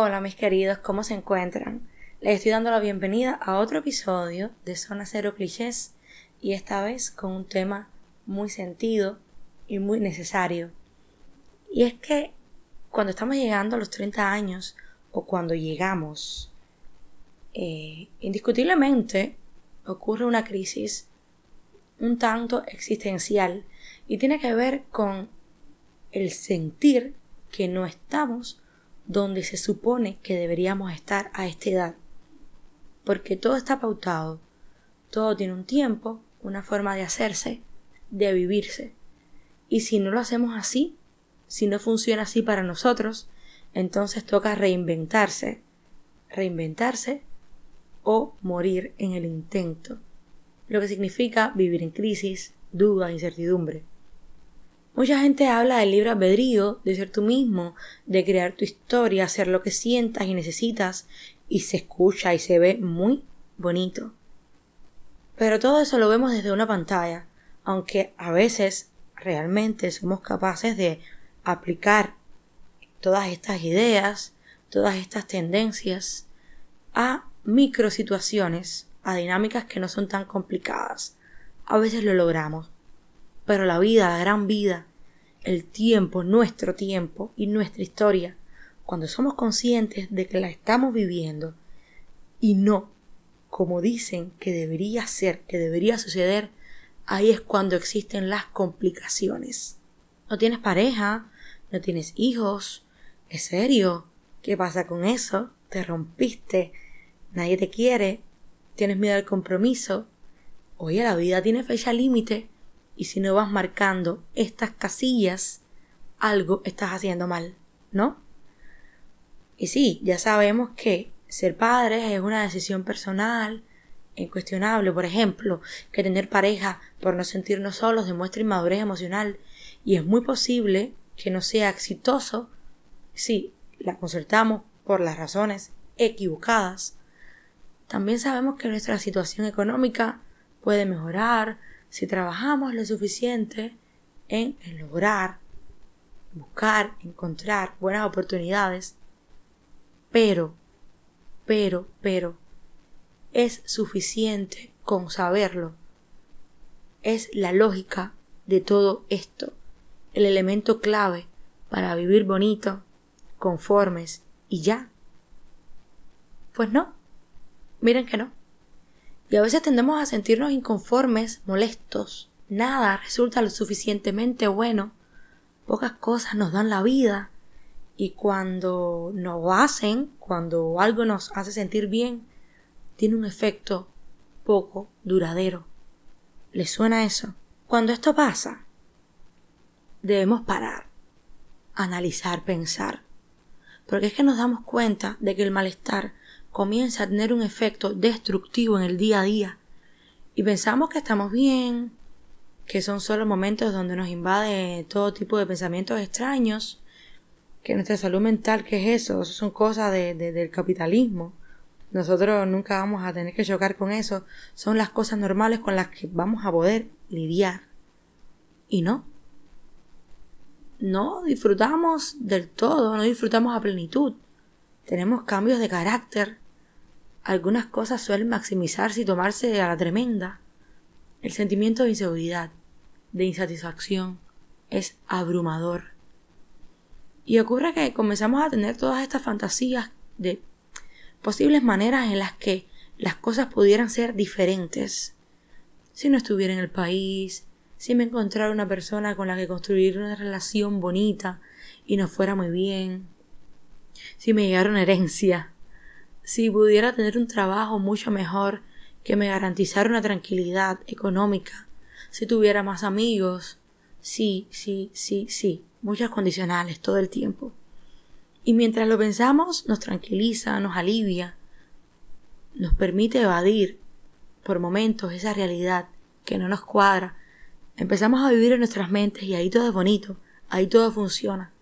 Hola mis queridos, ¿cómo se encuentran? Les estoy dando la bienvenida a otro episodio de Zona Cero Clichés y esta vez con un tema muy sentido y muy necesario. Y es que cuando estamos llegando a los 30 años o cuando llegamos, eh, indiscutiblemente ocurre una crisis un tanto existencial y tiene que ver con el sentir que no estamos donde se supone que deberíamos estar a esta edad. Porque todo está pautado, todo tiene un tiempo, una forma de hacerse, de vivirse. Y si no lo hacemos así, si no funciona así para nosotros, entonces toca reinventarse, reinventarse o morir en el intento, lo que significa vivir en crisis, duda, incertidumbre. Mucha gente habla del libre albedrío, de ser tú mismo, de crear tu historia, hacer lo que sientas y necesitas, y se escucha y se ve muy bonito. Pero todo eso lo vemos desde una pantalla, aunque a veces realmente somos capaces de aplicar todas estas ideas, todas estas tendencias a microsituaciones, a dinámicas que no son tan complicadas. A veces lo logramos, pero la vida, la gran vida, el tiempo, nuestro tiempo y nuestra historia, cuando somos conscientes de que la estamos viviendo y no como dicen que debería ser, que debería suceder, ahí es cuando existen las complicaciones. No tienes pareja, no tienes hijos, ¿es serio? ¿Qué pasa con eso? ¿Te rompiste? ¿Nadie te quiere? ¿Tienes miedo al compromiso? Oye, la vida tiene fecha límite y si no vas marcando estas casillas, algo estás haciendo mal, ¿no? Y sí, ya sabemos que ser padres es una decisión personal, incuestionable, por ejemplo, que tener pareja por no sentirnos solos demuestra inmadurez emocional y es muy posible que no sea exitoso si la concertamos por las razones equivocadas. También sabemos que nuestra situación económica puede mejorar, si trabajamos lo suficiente en, lograr, buscar, encontrar buenas oportunidades, pero, pero, pero, es suficiente con saberlo. Es la lógica de todo esto, el elemento clave para vivir bonito, conformes y ya. Pues no, miren que no. Y a veces tendemos a sentirnos inconformes, molestos. Nada resulta lo suficientemente bueno. Pocas cosas nos dan la vida. Y cuando nos hacen, cuando algo nos hace sentir bien, tiene un efecto poco duradero. ¿Les suena eso? Cuando esto pasa, debemos parar, analizar, pensar. Porque es que nos damos cuenta de que el malestar comienza a tener un efecto destructivo en el día a día y pensamos que estamos bien, que son solo momentos donde nos invade todo tipo de pensamientos extraños, que nuestra salud mental, ¿qué es eso? Eso son cosas de, del capitalismo. Nosotros nunca vamos a tener que chocar con eso. Son las cosas normales con las que vamos a poder lidiar. Y no. No disfrutamos del todo, no disfrutamos a plenitud. Tenemos cambios de carácter, algunas cosas suelen maximizarse y tomarse a la tremenda. El sentimiento de inseguridad, de insatisfacción, es abrumador. Y ocurre que comenzamos a tener todas estas fantasías de posibles maneras en las que las cosas pudieran ser diferentes. Si no estuviera en el país, si me encontrara una persona con la que construir una relación bonita y nos fuera muy bien, si me llegara una herencia, si pudiera tener un trabajo mucho mejor que me garantizara una tranquilidad económica, si tuviera más amigos, sí, sí, sí, sí, muchas condicionales todo el tiempo. Y mientras lo pensamos, nos tranquiliza, nos alivia, nos permite evadir por momentos esa realidad que no nos cuadra. Empezamos a vivir en nuestras mentes y ahí todo es bonito, ahí todo funciona.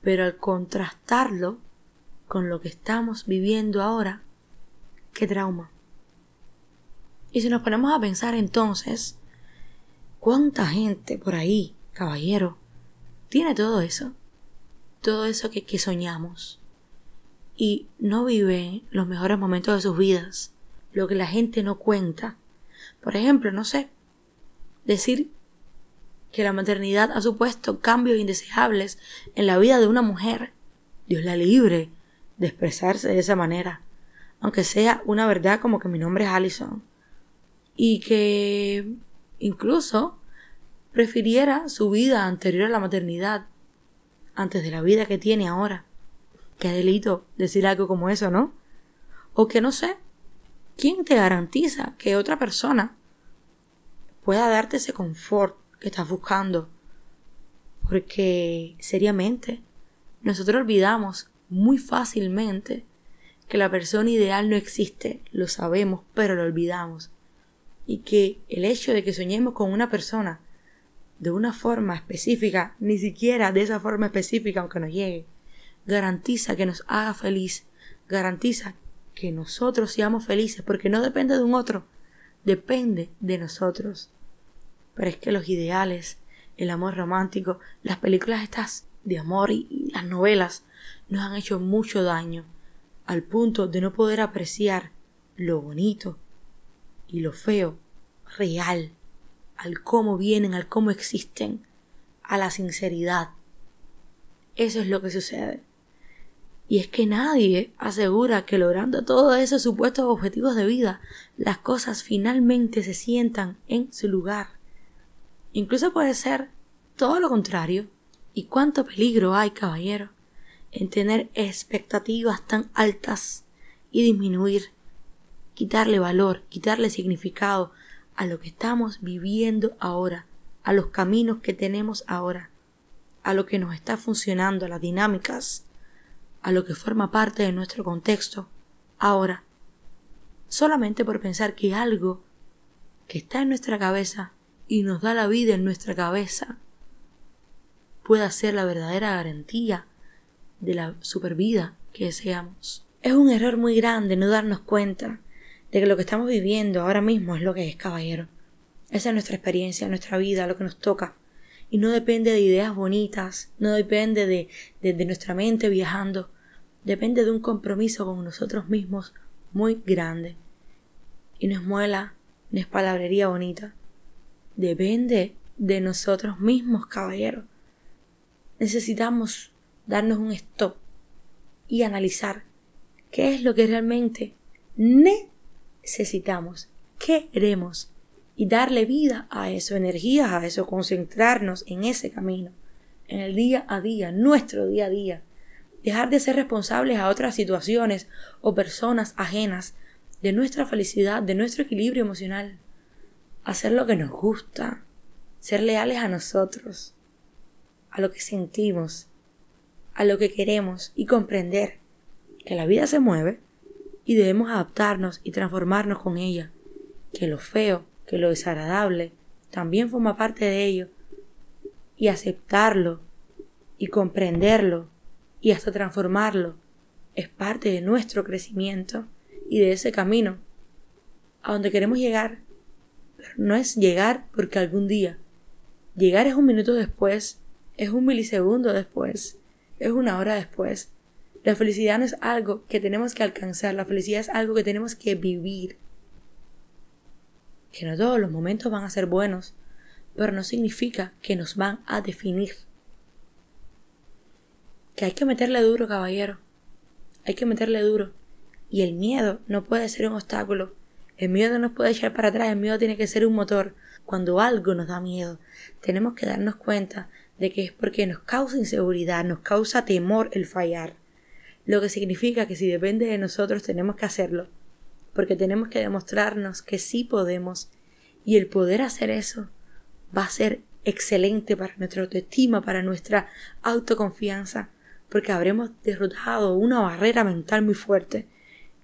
Pero al contrastarlo con lo que estamos viviendo ahora, qué trauma. Y si nos ponemos a pensar entonces, ¿cuánta gente por ahí, caballero, tiene todo eso? Todo eso que, soñamos. y no vive los mejores momentos de sus vidas, lo que la gente no cuenta. Por ejemplo, no sé, decir que la maternidad ha supuesto cambios indeseables en la vida de una mujer. Dios la libre de expresarse de esa manera, aunque sea una verdad como que mi nombre es Allison. Y que incluso prefiriera su vida anterior a la maternidad antes de la vida que tiene ahora. Qué delito decir algo como eso, ¿no? O que no sé, ¿quién te garantiza que otra persona pueda darte ese confort que estás buscando? Porque, seriamente, nosotros olvidamos muy fácilmente que la persona ideal no existe, lo sabemos, pero lo olvidamos. Y que el hecho de que soñemos con una persona de una forma específica, ni siquiera de esa forma específica aunque nos llegue, garantiza que nos haga feliz, garantiza que nosotros seamos felices, porque no depende de un otro, depende de nosotros. Pero es que los ideales, el amor romántico, las películas estas de amor y, las novelas nos han hecho mucho daño, al punto de no poder apreciar lo bonito y lo feo real, al cómo vienen, al cómo existen, a la sinceridad. Eso es lo que sucede. Y es que nadie asegura que logrando todos esos supuestos objetivos de vida, las cosas finalmente se sientan en su lugar. Incluso puede ser todo lo contrario. ¿Y cuánto peligro hay, caballero, en tener expectativas tan altas y disminuir, quitarle valor, quitarle significado a lo que estamos viviendo ahora, a los caminos que tenemos ahora, a lo que nos está funcionando, a las dinámicas a lo que forma parte de nuestro contexto ahora, solamente por pensar que algo que está en nuestra cabeza y nos da la vida en nuestra cabeza pueda ser la verdadera garantía de la supervida que deseamos. Es un error muy grande no darnos cuenta de que lo que estamos viviendo ahora mismo es lo que es, caballero. Esa es nuestra experiencia, nuestra vida, lo que nos toca y no depende de ideas bonitas, no depende de, de, nuestra mente viajando, depende de un compromiso con nosotros mismos muy grande. Y no es muela, no es palabrería bonita. Depende de nosotros mismos, caballero. Necesitamos darnos un stop y analizar qué es lo que realmente necesitamos, qué queremos y darle vida a eso, energías a eso, concentrarnos en ese camino, en el día a día, nuestro día a día. Dejar de ser responsables a otras situaciones o personas ajenas de nuestra felicidad, de nuestro equilibrio emocional. Hacer lo que nos gusta, ser leales a nosotros, a lo que sentimos, a lo que queremos y comprender que la vida se mueve y debemos adaptarnos y transformarnos con ella, que lo feo que lo desagradable también forma parte de ello, y aceptarlo, y comprenderlo, y hasta transformarlo, es parte de nuestro crecimiento y de ese camino a donde queremos llegar. no es llegar porque algún día. Llegar es un minuto después, es un milisegundo después, es una hora después. La felicidad no es algo que tenemos que alcanzar, la felicidad es algo que tenemos que vivir que no todos los momentos van a ser buenos, pero no significa que nos van a definir. Que hay que meterle duro, caballero. Hay que meterle duro. Y el miedo no puede ser un obstáculo. El miedo no nos puede echar para atrás, el miedo tiene que ser un motor. Cuando algo nos da miedo, tenemos que darnos cuenta de que es porque nos causa inseguridad, nos causa temor el fallar. Lo que significa que si depende de nosotros tenemos que hacerlo porque tenemos que demostrarnos que sí podemos y el poder hacer eso va a ser excelente para nuestra autoestima, para nuestra autoconfianza, porque habremos derrotado una barrera mental muy fuerte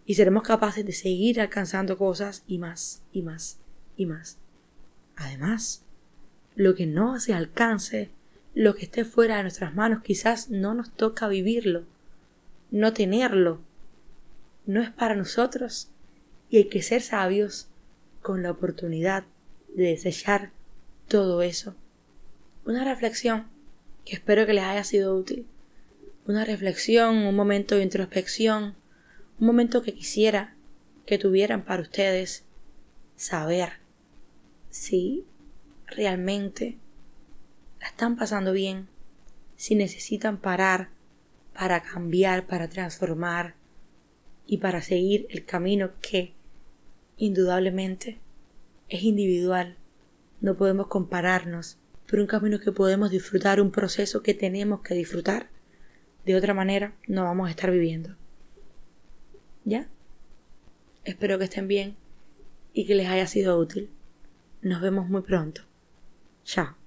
y seremos capaces de seguir alcanzando cosas y más y más y más. Además, lo que no se alcance, lo que esté fuera de nuestras manos, quizás no nos toca vivirlo, no tenerlo, no es para nosotros y hay que ser sabios con la oportunidad de desechar todo eso. Una reflexión que espero que les haya sido útil. una reflexión, un momento de introspección, un momento que quisiera que tuvieran para ustedes saber si realmente la están pasando bien, si necesitan parar para cambiar, para transformar y para seguir el camino que indudablemente es individual. No podemos compararnos, pero un camino que podemos disfrutar, un proceso que tenemos que disfrutar. De otra manera, no vamos a estar viviendo. ¿Ya? Espero que estén bien y que les haya sido útil. Nos vemos muy pronto. Chao.